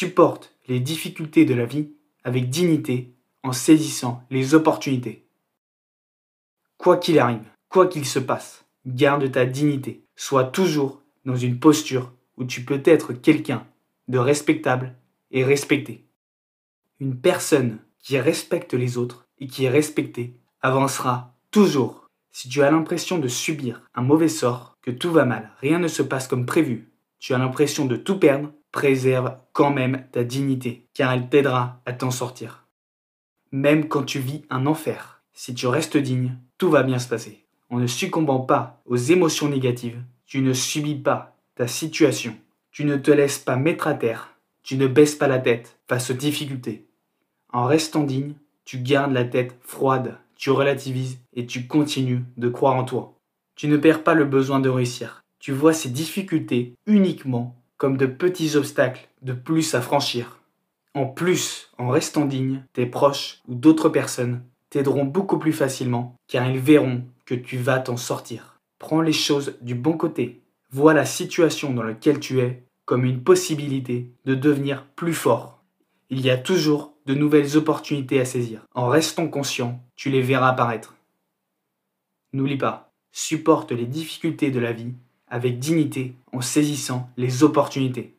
Supporte les difficultés de la vie avec dignité en saisissant les opportunités. Quoi qu'il arrive, quoi qu'il se passe, garde ta dignité. Sois toujours dans une posture où tu peux être quelqu'un de respectable et respecté. Une personne qui respecte les autres et qui est respectée avancera toujours. Si tu as l'impression de subir un mauvais sort, que tout va mal, rien ne se passe comme prévu, tu as l'impression de tout perdre, préserve quand même ta dignité, car elle t'aidera à t'en sortir. Même quand tu vis un enfer, si tu restes digne, tout va bien se passer. En ne succombant pas aux émotions négatives, tu ne subis pas ta situation, tu ne te laisses pas mettre à terre, tu ne baisses pas la tête face aux difficultés. En restant digne, tu gardes la tête froide, tu relativises et tu continues de croire en toi. Tu ne perds pas le besoin de réussir. Tu vois ces difficultés uniquement comme de petits obstacles de plus à franchir. En plus, en restant digne, tes proches ou d'autres personnes t'aideront beaucoup plus facilement car ils verront que tu vas t'en sortir. Prends les choses du bon côté. Vois la situation dans laquelle tu es comme une possibilité de devenir plus fort. Il y a toujours de nouvelles opportunités à saisir. En restant conscient, tu les verras apparaître. N'oublie pas, supporte les difficultés de la vie avec dignité en saisissant les opportunités.